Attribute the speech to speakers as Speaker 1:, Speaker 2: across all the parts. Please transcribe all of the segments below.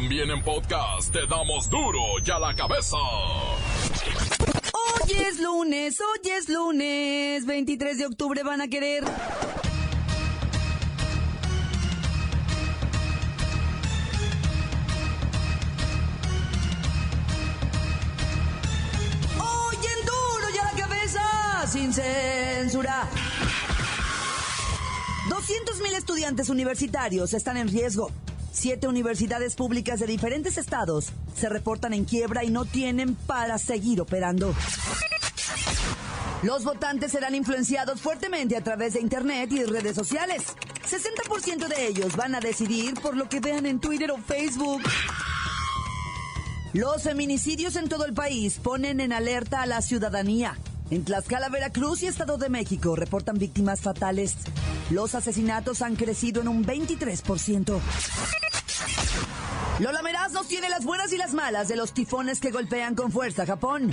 Speaker 1: También en podcast te damos duro y a la cabeza.
Speaker 2: Hoy es lunes, hoy es lunes, 23 de octubre van a querer. Hoy en duro y a la cabeza, sin censura. 200.000 estudiantes universitarios están en riesgo. Siete universidades públicas de diferentes estados se reportan en quiebra y no tienen para seguir operando. Los votantes serán influenciados fuertemente a través de Internet y redes sociales. 60% de ellos van a decidir por lo que vean en Twitter o Facebook. Los feminicidios en todo el país ponen en alerta a la ciudadanía. En Tlaxcala, Veracruz y Estado de México reportan víctimas fatales. Los asesinatos han crecido en un 23%. Lola Meraz nos tiene las buenas y las malas de los tifones que golpean con fuerza Japón.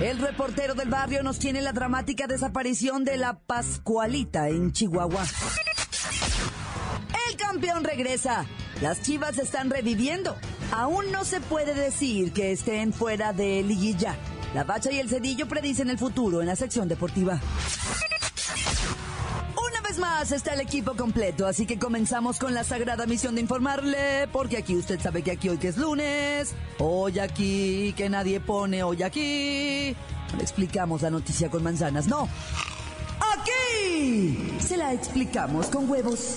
Speaker 2: El reportero del barrio nos tiene la dramática desaparición de la Pascualita en Chihuahua. El campeón regresa. Las chivas están reviviendo. Aún no se puede decir que estén fuera de liguilla. La bacha y el cedillo predicen el futuro en la sección deportiva. Más está el equipo completo, así que comenzamos con la sagrada misión de informarle, porque aquí usted sabe que aquí hoy que es lunes, hoy aquí, que nadie pone hoy aquí. No le explicamos la noticia con manzanas, no. Aquí se la explicamos con huevos.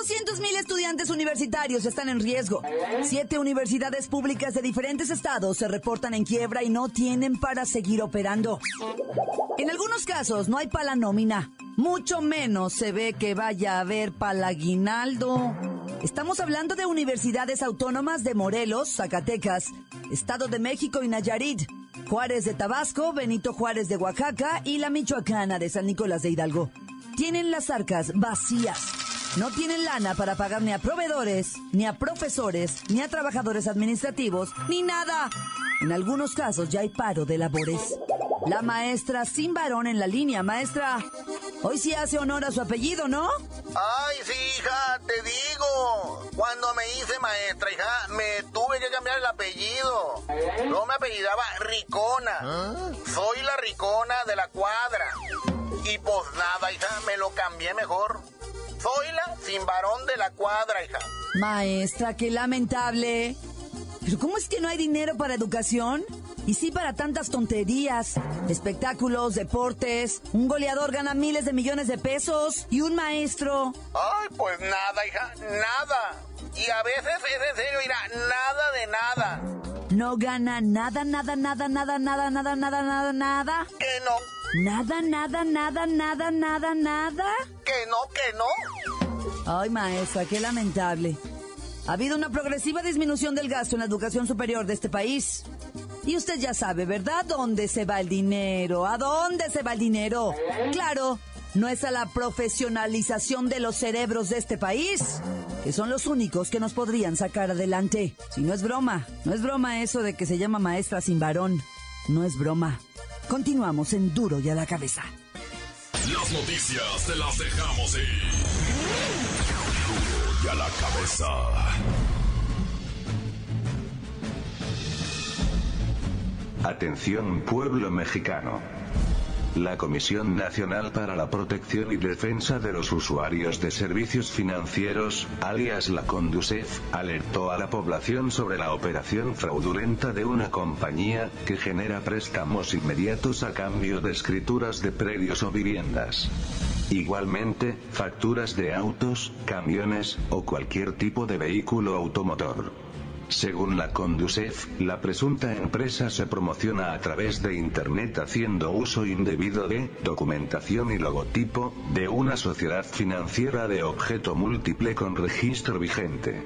Speaker 2: 200.000 estudiantes universitarios están en riesgo. Siete universidades públicas de diferentes estados se reportan en quiebra y no tienen para seguir operando. En algunos casos no hay pala nómina. Mucho menos se ve que vaya a haber palaguinaldo. Estamos hablando de universidades autónomas de Morelos, Zacatecas, Estado de México y Nayarit, Juárez de Tabasco, Benito Juárez de Oaxaca y la Michoacana de San Nicolás de Hidalgo. Tienen las arcas vacías. No tienen lana para pagar ni a proveedores, ni a profesores, ni a trabajadores administrativos, ni nada. En algunos casos ya hay paro de labores. La maestra sin varón en la línea, maestra. Hoy sí hace honor a su apellido, ¿no?
Speaker 3: Ay, sí, hija, te digo. Cuando me hice maestra, hija, me tuve que cambiar el apellido. No me apellidaba Ricona. Soy la Ricona de la cuadra. Y pues nada, hija, me lo cambié mejor. Sin varón de la cuadra, hija.
Speaker 2: Maestra, qué lamentable. Pero ¿cómo es que no hay dinero para educación? Y sí para tantas tonterías. Espectáculos, deportes, un goleador gana miles de millones de pesos y un maestro.
Speaker 3: Ay, pues nada, hija, nada. Y a veces es en serio, mira, nada de nada.
Speaker 2: No gana nada, nada, nada, nada, nada, nada, nada, nada, nada.
Speaker 3: Que no,
Speaker 2: Nada, nada, nada, nada, nada, nada.
Speaker 3: que no, que no.
Speaker 2: Ay, maestra, qué lamentable. Ha habido una progresiva disminución del gasto en la educación superior de este país. Y usted ya sabe, ¿verdad? ¿Dónde se va el dinero? ¿A dónde se va el dinero? Claro, no es a la profesionalización de los cerebros de este país, que son los únicos que nos podrían sacar adelante. Si no es broma, no es broma eso de que se llama maestra sin varón. No es broma. Continuamos en Duro y a la cabeza.
Speaker 1: Las noticias te las dejamos ir. La cabeza.
Speaker 4: Atención pueblo mexicano. La Comisión Nacional para la Protección y Defensa de los Usuarios de Servicios Financieros, alias la Conducef, alertó a la población sobre la operación fraudulenta de una compañía que genera préstamos inmediatos a cambio de escrituras de predios o viviendas. Igualmente, facturas de autos, camiones o cualquier tipo de vehículo automotor. Según la Conducef, la presunta empresa se promociona a través de Internet haciendo uso indebido de documentación y logotipo de una sociedad financiera de objeto múltiple con registro vigente.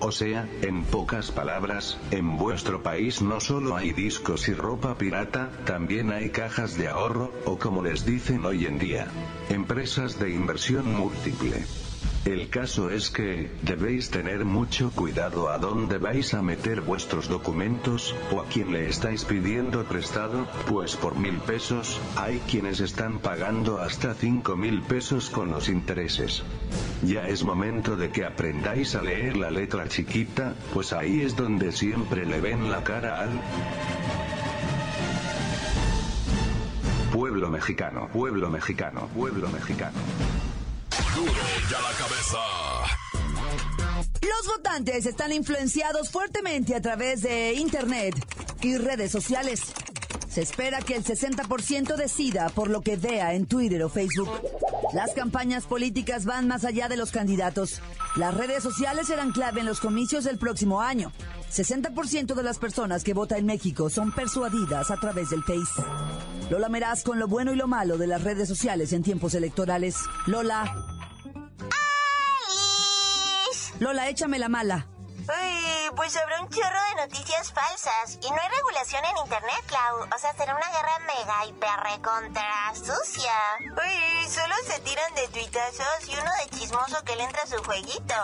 Speaker 4: O sea, en pocas palabras, en vuestro país no solo hay discos y ropa pirata, también hay cajas de ahorro, o como les dicen hoy en día, empresas de inversión múltiple. El caso es que, debéis tener mucho cuidado a dónde vais a meter vuestros documentos, o a quién le estáis pidiendo prestado, pues por mil pesos, hay quienes están pagando hasta cinco mil pesos con los intereses. Ya es momento de que aprendáis a leer la letra chiquita, pues ahí es donde siempre le ven la cara al... Pueblo mexicano, pueblo mexicano, pueblo mexicano.
Speaker 1: Duro ya la cabeza.
Speaker 2: Los votantes están influenciados fuertemente a través de Internet y redes sociales. Se espera que el 60% decida por lo que vea en Twitter o Facebook. Las campañas políticas van más allá de los candidatos. Las redes sociales serán clave en los comicios del próximo año. 60% de las personas que votan en México son persuadidas a través del Face. Lola Meraz con lo bueno y lo malo de las redes sociales en tiempos electorales. Lola. Lola, échame la mala.
Speaker 5: Uy, pues habrá un chorro de noticias falsas. Y no hay regulación en internet, Clau. O sea, será una guerra mega hiper recontra sucia. Uy, solo se tiran de tuitazos y uno de chismoso que le entra a su jueguito.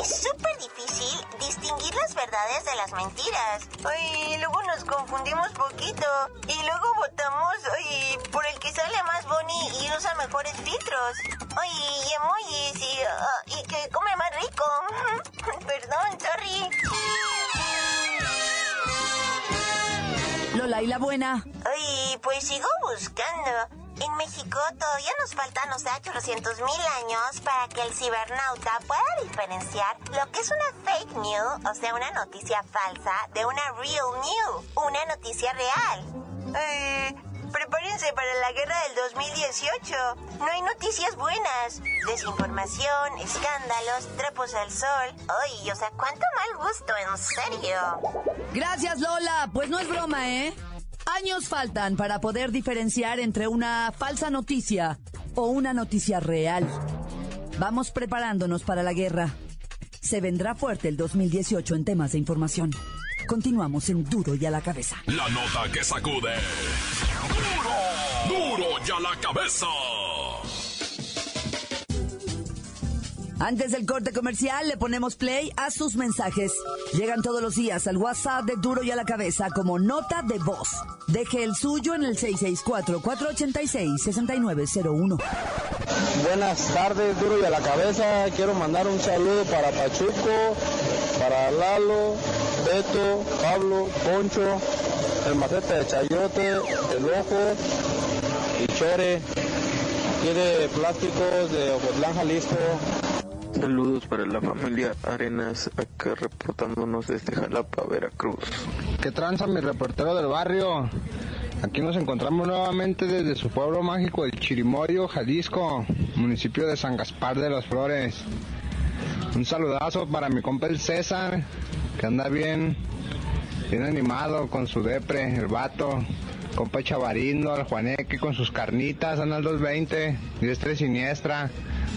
Speaker 5: Es súper difícil distinguir las verdades de las mentiras. Uy, luego nos confundimos poquito. Y luego votamos, uy, por el que sale más boni y usa mejores filtros. Uy, y emojis y, ah, y que come más rico. Perdón, sorry.
Speaker 2: Lola, ¿y la buena?
Speaker 5: Uy, pues sigo buscando. En México todavía nos faltan, o sea, 800 mil años para que el cibernauta pueda diferenciar lo que es una fake news, o sea, una noticia falsa, de una real news, una noticia real. Eh, prepárense para la guerra del 2018. No hay noticias buenas. Desinformación, escándalos, trapos al sol. Uy, o sea, cuánto mal gusto, en serio.
Speaker 2: Gracias, Lola. Pues no es broma, ¿eh? Años faltan para poder diferenciar entre una falsa noticia o una noticia real. Vamos preparándonos para la guerra. Se vendrá fuerte el 2018 en temas de información. Continuamos en Duro y a la cabeza.
Speaker 1: La nota que sacude. Duro, duro ya la cabeza.
Speaker 2: Antes del corte comercial le ponemos play a sus mensajes. Llegan todos los días al WhatsApp de Duro y a la cabeza como nota de voz. Deje el suyo en el 664-486-6901.
Speaker 6: Buenas tardes, duro y a la cabeza. Quiero mandar un saludo para Pachuco, para Lalo, Beto, Pablo, Poncho, el macete de Chayote, el Ojo y Chore. Quiere plásticos de Ocotlán, Jalisco.
Speaker 7: Saludos para la familia Arenas, acá reportándonos desde Jalapa, Veracruz.
Speaker 6: ¿Qué tranza mi reportero del barrio? Aquí nos encontramos nuevamente desde su pueblo mágico, el Chirimoyo, Jalisco, municipio de San Gaspar de las Flores. Un saludazo para mi compa el César, que anda bien, bien animado con su depre, el vato. Compa Chavarindo, al Juaneque con sus carnitas, anda al 220, diestra y siniestra.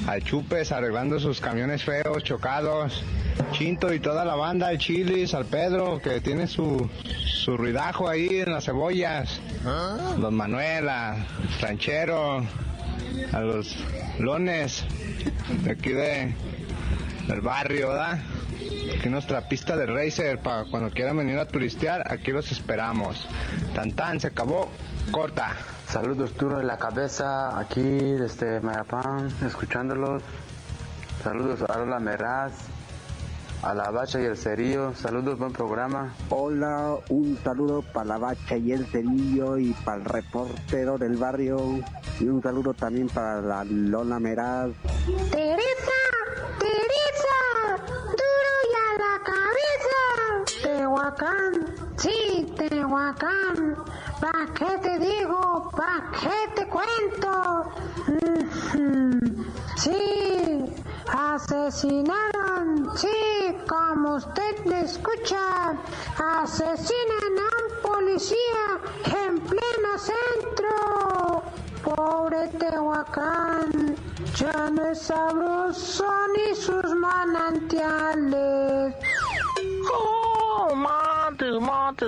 Speaker 6: Al Chupes arreglando sus camiones feos, chocados. Chinto y toda la banda, al Chilis, al Pedro, que tiene su, su ruidajo ahí en las cebollas. Don Manuela, Ranchero, a los Lones, de aquí de, del barrio, ¿verdad? Aquí nuestra pista de racer para cuando quieran venir a turistear, aquí los esperamos. Tan tan, se acabó, corta.
Speaker 8: Saludos duro de la cabeza, aquí desde Mayapán, escuchándolos. Saludos a Lola Meraz, a la Bacha y el Cerillo. Saludos, buen programa.
Speaker 9: Hola, un saludo para la bacha y el cerillo y para el reportero del barrio. Y un saludo también para la Lola Meraz.
Speaker 10: Teresa, Teresa, duro y a la cabeza. Tehuacán, sí, Tehuacán. ¿Pa' qué te digo? ¿Pa' qué te cuento? Ujú. Sí, asesinaron, sí, como usted le escucha, asesinan a policía en pleno centro. Pobre Tehuacán. Ya no es sabroso ni sus manantiales.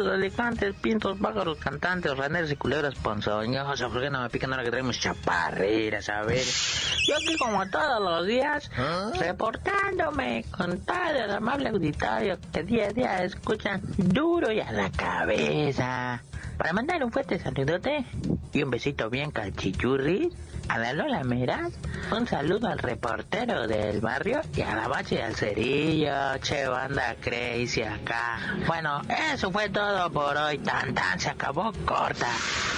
Speaker 11: Montes, alicantes, pintos, pájaros, cantantes, raneros y culebras ponzoñosas! ¿Por qué no me pican ahora que traemos chaparreras? A ver, yo aquí como todos los días, reportándome con todo el amable auditorio que día a día escuchan duro y a la cabeza. Para mandar un fuerte saludote y un besito bien calchichurri a la Lola Meras, un saludo al reportero del barrio y a la bache y al cerillo, che banda crazy acá. Bueno, eso fue todo por hoy, tan tan, se acabó corta.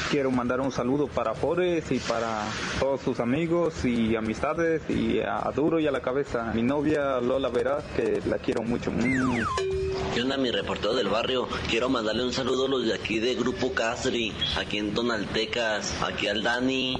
Speaker 7: Quiero mandar un saludo para Forest y para todos sus amigos y amistades y a Duro y a la cabeza. Mi novia Lola Verás, que la quiero mucho. Mm.
Speaker 12: ¿Qué onda, mi reportero del barrio? Quiero mandarle un saludo a los de aquí de Grupo Castri, aquí en Tonaltecas, aquí al Dani.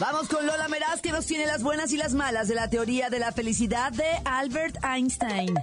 Speaker 2: Vamos con Lola Meraz que nos tiene las buenas y las malas de la teoría de la felicidad de Albert Einstein.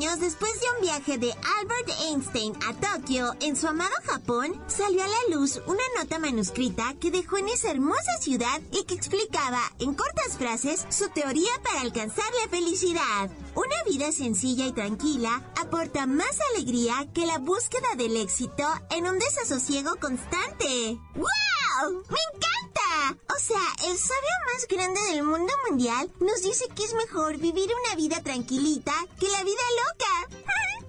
Speaker 5: Después de un viaje de Albert Einstein a Tokio, en su amado Japón, salió a la luz una nota manuscrita que dejó en esa hermosa ciudad y que explicaba, en cortas frases, su teoría para alcanzar la felicidad. Una vida sencilla y tranquila aporta más alegría que la búsqueda del éxito en un desasosiego constante. ¡Wow! ¡Me encanta! O sea, el sabio más grande del mundo mundial nos dice que es mejor vivir una vida tranquilita que la vida loca.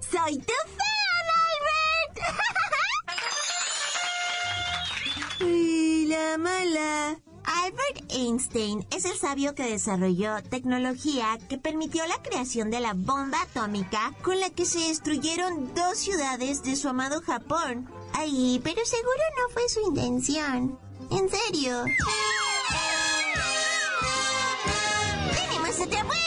Speaker 5: ¡Soy tu fan, Albert! y la mala. Albert Einstein es el sabio que desarrolló tecnología que permitió la creación de la bomba atómica con la que se destruyeron dos ciudades de su amado Japón. Ay, pero seguro no fue su intención. En serio. ¡Tenemos otra buena!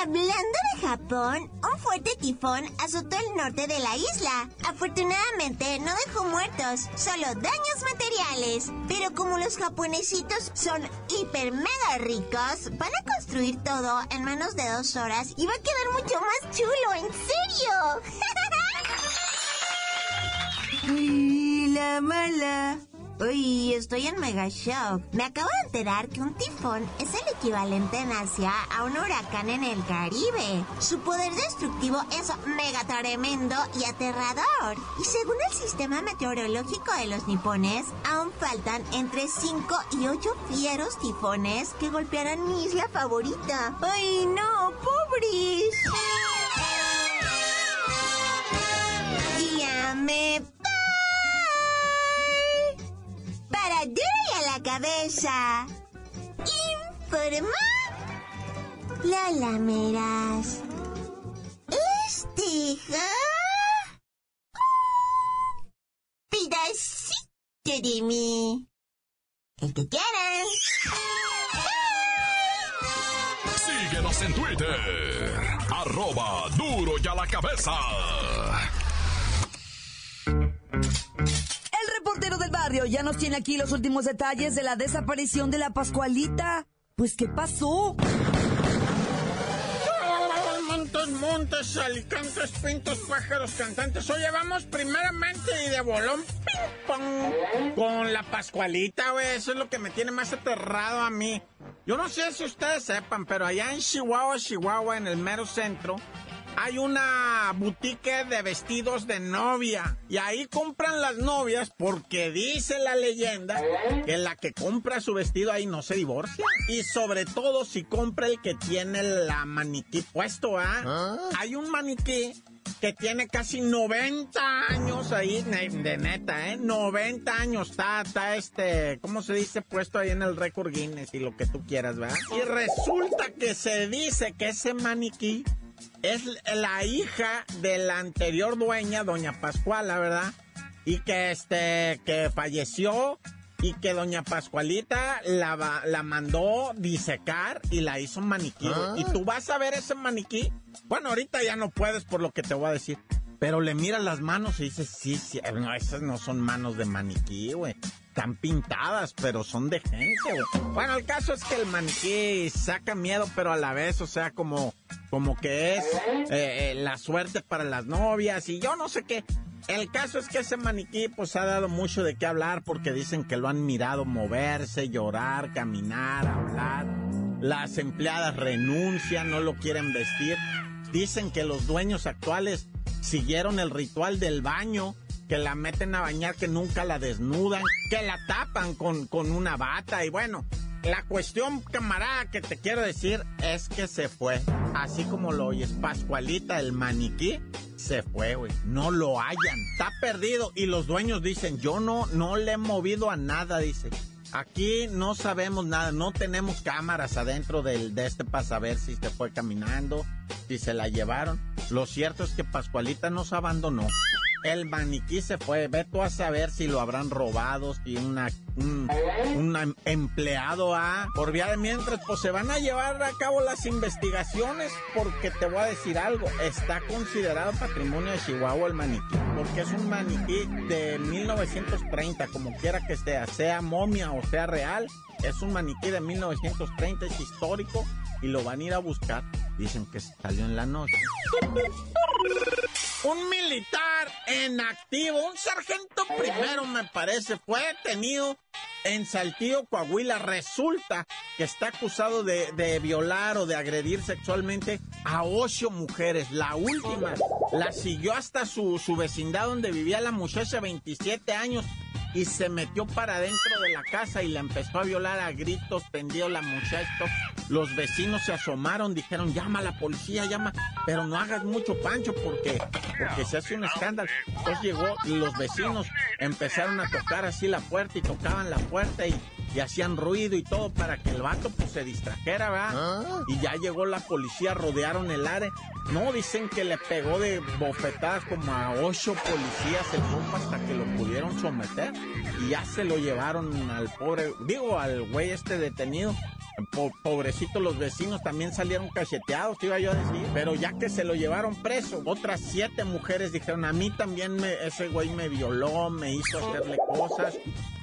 Speaker 5: Hablando de Japón, un fuerte tifón azotó el norte de la isla. Afortunadamente no dejó muertos, solo daños materiales. Pero como los japonesitos son hiper mega ricos, van a construir todo en menos de dos horas y va a quedar mucho más chulo, en serio. Y la mala. Uy, estoy en mega shock. Me acabo de enterar que un tifón es el equivalente en Asia a un huracán en el Caribe. Su poder destructivo es mega tremendo y aterrador. Y según el sistema meteorológico de los nipones, aún faltan entre 5 y 8 fieros tifones que golpearán mi isla favorita. ¡Ay, no! ¡Pobres! La cabeza. Informa Lola Meras. Este pedacito de mí. El que quieran.
Speaker 1: Síguenos en Twitter. Arroba duro y a la cabeza.
Speaker 2: Barrio ya nos tiene aquí los últimos detalles de la desaparición de la Pascualita. Pues, ¿qué pasó?
Speaker 13: Montes, montes, alicantes, pintos, pájaros, cantantes. Oye, vamos primeramente y de bolón, ping pong, con la Pascualita, güey. Eso es lo que me tiene más aterrado a mí. Yo no sé si ustedes sepan, pero allá en Chihuahua, Chihuahua, en el mero centro, hay una boutique de vestidos de novia. Y ahí compran las novias porque dice la leyenda que la que compra su vestido ahí no se divorcia. Y sobre todo si compra el que tiene la maniquí puesto, ¿ah? Hay un maniquí que tiene casi 90 años ahí, de neta, ¿eh? 90 años está, está este, ¿cómo se dice? Puesto ahí en el récord Guinness y lo que tú quieras, ¿verdad? Y resulta que se dice que ese maniquí es la hija de la anterior dueña, doña Pascuala, ¿verdad? Y que este, que falleció y que doña Pascualita la, la mandó disecar y la hizo maniquí. Y tú vas a ver ese maniquí. Bueno, ahorita ya no puedes por lo que te voy a decir. Pero le miras las manos y dices, sí, sí, no, esas no son manos de maniquí, güey. Están pintadas, pero son de gente, güey. Bueno, el caso es que el maniquí saca miedo, pero a la vez, o sea, como, como que es eh, eh, la suerte para las novias y yo no sé qué. El caso es que ese maniquí pues ha dado mucho de qué hablar porque dicen que lo han mirado moverse, llorar, caminar, hablar. Las empleadas renuncian, no lo quieren vestir. Dicen que los dueños actuales siguieron el ritual del baño, que la meten a bañar, que nunca la desnudan, que la tapan con, con una bata y bueno, la cuestión, camarada, que te quiero decir es que se fue. Así como lo oyes, Pascualita, el maniquí, se fue, güey. No lo hallan. Está perdido. Y los dueños dicen, yo no, no le he movido a nada, dice. Aquí no sabemos nada, no tenemos cámaras adentro del, de este para saber si se fue caminando, si se la llevaron. Lo cierto es que Pascualita nos abandonó el maniquí se fue. Ve tú a saber si lo habrán robado, si una, un, un empleado a... Por vía de mientras, pues se van a llevar a cabo las investigaciones porque te voy a decir algo. Está considerado patrimonio de Chihuahua el maniquí. Porque es un maniquí de 1930, como quiera que sea, sea momia o sea real. Es un maniquí de 1930, es histórico y lo van a ir a buscar. Dicen que salió en la noche. Un militar en activo, un sargento primero me parece, fue detenido en Saltillo, Coahuila. Resulta que está acusado de, de, violar o de agredir sexualmente a ocho mujeres. La última la siguió hasta su, su vecindad donde vivía la muchacha, 27 años y se metió para adentro de la casa y la empezó a violar a gritos, tendió la muchacha. Los vecinos se asomaron, dijeron, llama a la policía, llama, pero no hagas mucho pancho porque, porque se hace un escándalo. Entonces llegó, los vecinos empezaron a tocar así la puerta y tocaban la puerta y y hacían ruido y todo para que el vato pues se distrajera, ¿verdad?
Speaker 2: Ah.
Speaker 13: Y ya llegó la policía, rodearon el área. No, dicen que le pegó de bofetadas como a ocho policías el compa hasta que lo pudieron someter. Y ya se lo llevaron al pobre, digo, al güey este detenido. Pobrecito, los vecinos también salieron cacheteados, te iba yo a decir. Pero ya que se lo llevaron preso, otras siete mujeres dijeron, a mí también me, ese güey me violó, me hizo hacerle cosas.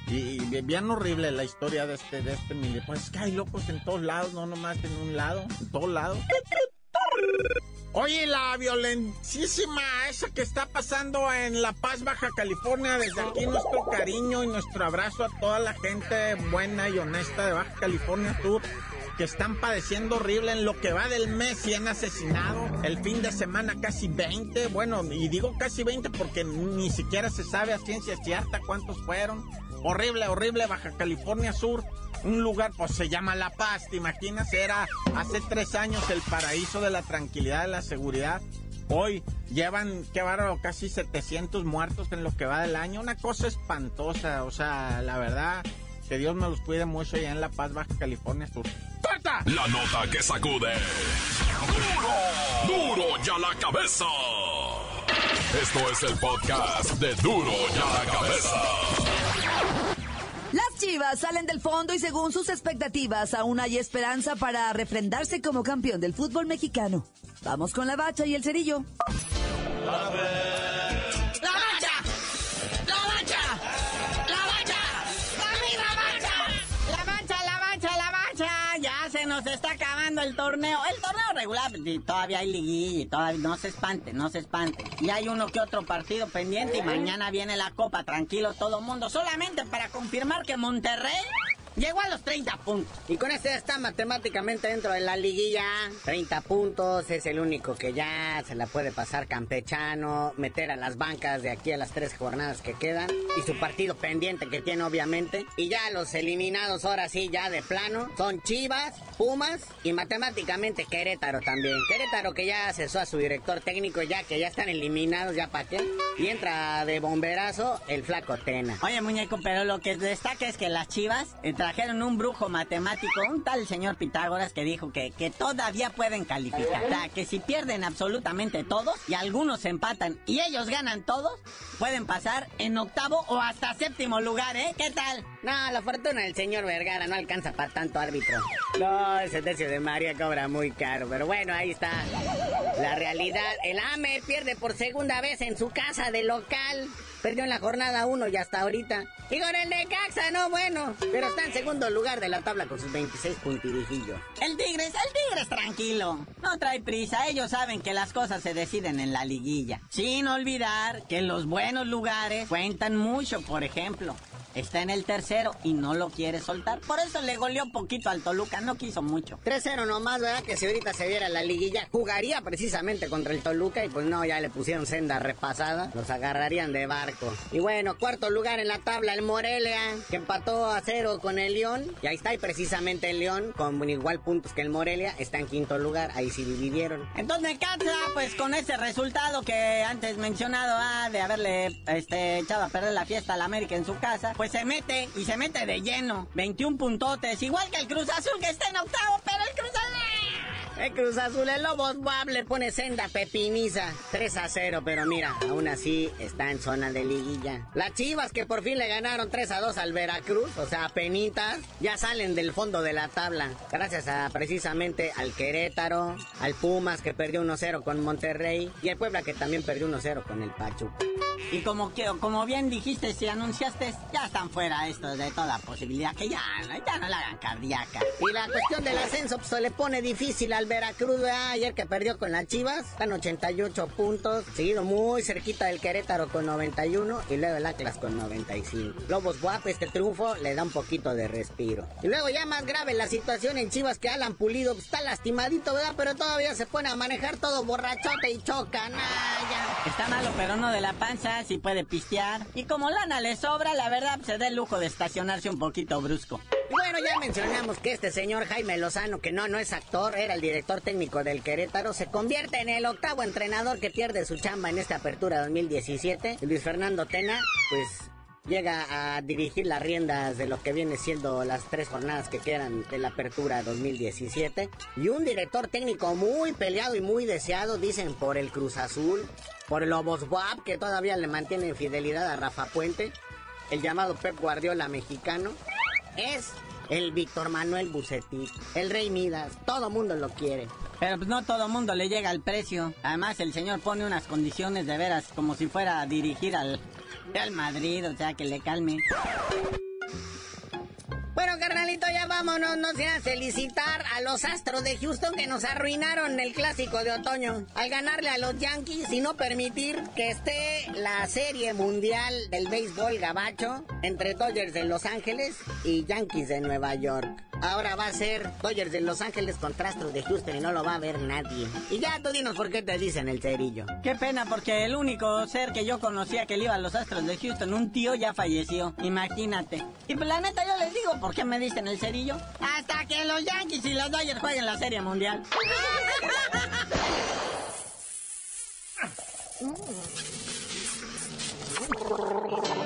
Speaker 13: Y, bien horrible la historia de este, de este militar. Pues es que hay locos en todos lados, no nomás en un lado, en todos lados. Oye, la violentísima esa que está pasando en La Paz, Baja California, desde aquí nuestro cariño y nuestro abrazo a toda la gente buena y honesta de Baja California Sur que están padeciendo horrible en lo que va del mes y han asesinado el fin de semana casi 20, bueno, y digo casi 20 porque ni siquiera se sabe a ciencia cierta cuántos fueron. Horrible, horrible, Baja California Sur. Un lugar, pues se llama La Paz, te imaginas, era hace tres años el paraíso de la tranquilidad, de la seguridad. Hoy llevan, qué bárbaro, casi 700 muertos en lo que va del año. Una cosa espantosa, o sea, la verdad, que Dios me los cuide mucho allá en La Paz, Baja California Sur.
Speaker 1: La nota que sacude. ¡Duro! ¡Duro ya la cabeza! Esto es el podcast de Duro ya la cabeza.
Speaker 2: Las Chivas salen del fondo y según sus expectativas aún hay esperanza para refrendarse como campeón del fútbol mexicano. Vamos con la bacha y el cerillo.
Speaker 13: ¡La bacha!
Speaker 11: Nos está acabando el torneo. El torneo regular, todavía hay liguilla, todavía no se espante, no se espante. Y hay uno que otro partido pendiente y mañana viene la copa, tranquilo todo mundo, solamente para confirmar que Monterrey llegó a los 30 puntos. Y con ya está matemáticamente dentro de la liguilla. 30 puntos, es el único que ya se la puede pasar campechano, meter a las bancas de aquí a las tres jornadas que quedan. Y su partido pendiente que tiene obviamente. Y ya los eliminados ahora sí, ya de plano, son Chivas, Pumas y matemáticamente Querétaro también. Querétaro que ya cesó a su director técnico ya que ya están eliminados, ya para qué. Y entra de bomberazo el flaco Tena. Oye muñeco, pero lo que destaca es que las Chivas entraron
Speaker 14: trajeron un brujo matemático, un tal señor Pitágoras, que dijo que, que todavía pueden calificar. O sea, que si pierden absolutamente todos y algunos empatan y ellos ganan todos, pueden pasar en octavo o hasta séptimo lugar, ¿eh? ¿Qué tal?
Speaker 15: No, la fortuna del señor Vergara no alcanza para tanto árbitro. No, ese tercio de María cobra muy caro, pero bueno, ahí está. La realidad, el AME pierde por segunda vez en su casa de local. Perdió en la jornada 1 y hasta ahorita. Y con el de Caxa, no bueno. Pero está en segundo lugar de la tabla con sus 26 puntirijillos.
Speaker 14: El Tigres, el Tigres tranquilo. No trae prisa, ellos saben que las cosas se deciden en la liguilla. Sin olvidar que los buenos lugares cuentan mucho, por ejemplo. Está en el tercero y no lo quiere soltar. Por eso le goleó poquito al Toluca, no quiso mucho.
Speaker 15: 3-0 nomás, ¿verdad? Que si ahorita se viera la liguilla, jugaría precisamente contra el Toluca y pues no, ya le pusieron senda repasada. Los agarrarían de barco. Y bueno, cuarto lugar en la tabla, el Morelia, que empató a cero con el León. Y ahí está, y precisamente el León, con igual puntos que el Morelia, está en quinto lugar. Ahí sí dividieron.
Speaker 14: Entonces Necaxa, pues con ese resultado que antes mencionado, ah, de haberle este, echado a perder la fiesta a la América en su casa, pues se mete y se mete de lleno. 21 puntotes, igual que el Cruz Azul que está en octavo, pero el Cruz Azul...
Speaker 15: El Cruz Azul, el Lobos Buap le pone senda pepiniza. 3 a 0, pero mira, aún así está en zona de liguilla. Las Chivas que por fin le ganaron 3 a 2 al Veracruz, o sea, penitas, ya salen del fondo de la tabla. Gracias a precisamente al Querétaro, al Pumas que perdió 1-0 con Monterrey y al Puebla que también perdió 1-0 con el Pachuca.
Speaker 14: Y como, como bien dijiste, si anunciaste, ya están fuera estos de toda posibilidad, que ya, ya no la hagan cardíaca.
Speaker 15: Y la cuestión del ascenso pues, se le pone difícil al Veracruz, ayer que perdió con las Chivas, están 88 puntos, seguido muy cerquita del Querétaro con 91 y luego el Atlas con 95. Lobos Guap, este triunfo le da un poquito de respiro. Y luego ya más grave la situación en Chivas que Alan Pulido está lastimadito, ¿verdad? Pero todavía se pone a manejar todo borrachote y choca,
Speaker 14: Está malo, pero no de la panza, si puede pistear. Y como lana le sobra, la verdad se da el lujo de estacionarse un poquito brusco.
Speaker 15: Bueno, ya mencionamos que este señor Jaime Lozano, que no, no es actor, era el director técnico del Querétaro, se convierte en el octavo entrenador que pierde su chamba en esta apertura 2017. Luis Fernando Tena, pues llega a dirigir las riendas de lo que viene siendo las tres jornadas que quedan de la apertura 2017. Y un director técnico muy peleado y muy deseado, dicen, por el Cruz Azul, por el Lobos WAP, que todavía le mantiene fidelidad a Rafa Puente, el llamado Pep Guardiola mexicano, es el Víctor Manuel Bucetich, el Rey Midas, todo mundo lo quiere.
Speaker 14: Pero pues no todo mundo le llega al precio. Además, el señor pone unas condiciones de veras como si fuera a dirigir al Real Madrid, o sea, que le calme.
Speaker 15: Bueno, carnalito, ya vámonos, no seas felicitar a los Astros de Houston que nos arruinaron el clásico de otoño al ganarle a los Yankees y no permitir que esté la serie mundial del béisbol gabacho entre Dodgers de Los Ángeles y Yankees de Nueva York. Ahora va a ser Dodgers de Los Ángeles contra Astros de Houston y no lo va a ver nadie. Y ya tú dinos por qué te dicen el cerillo.
Speaker 14: Qué pena, porque el único ser que yo conocía que le iba a los Astros de Houston, un tío ya falleció. Imagínate. Y pues la neta yo les digo, ¿por qué me dicen el cerillo? Hasta que los Yankees y los Dodgers jueguen la Serie Mundial.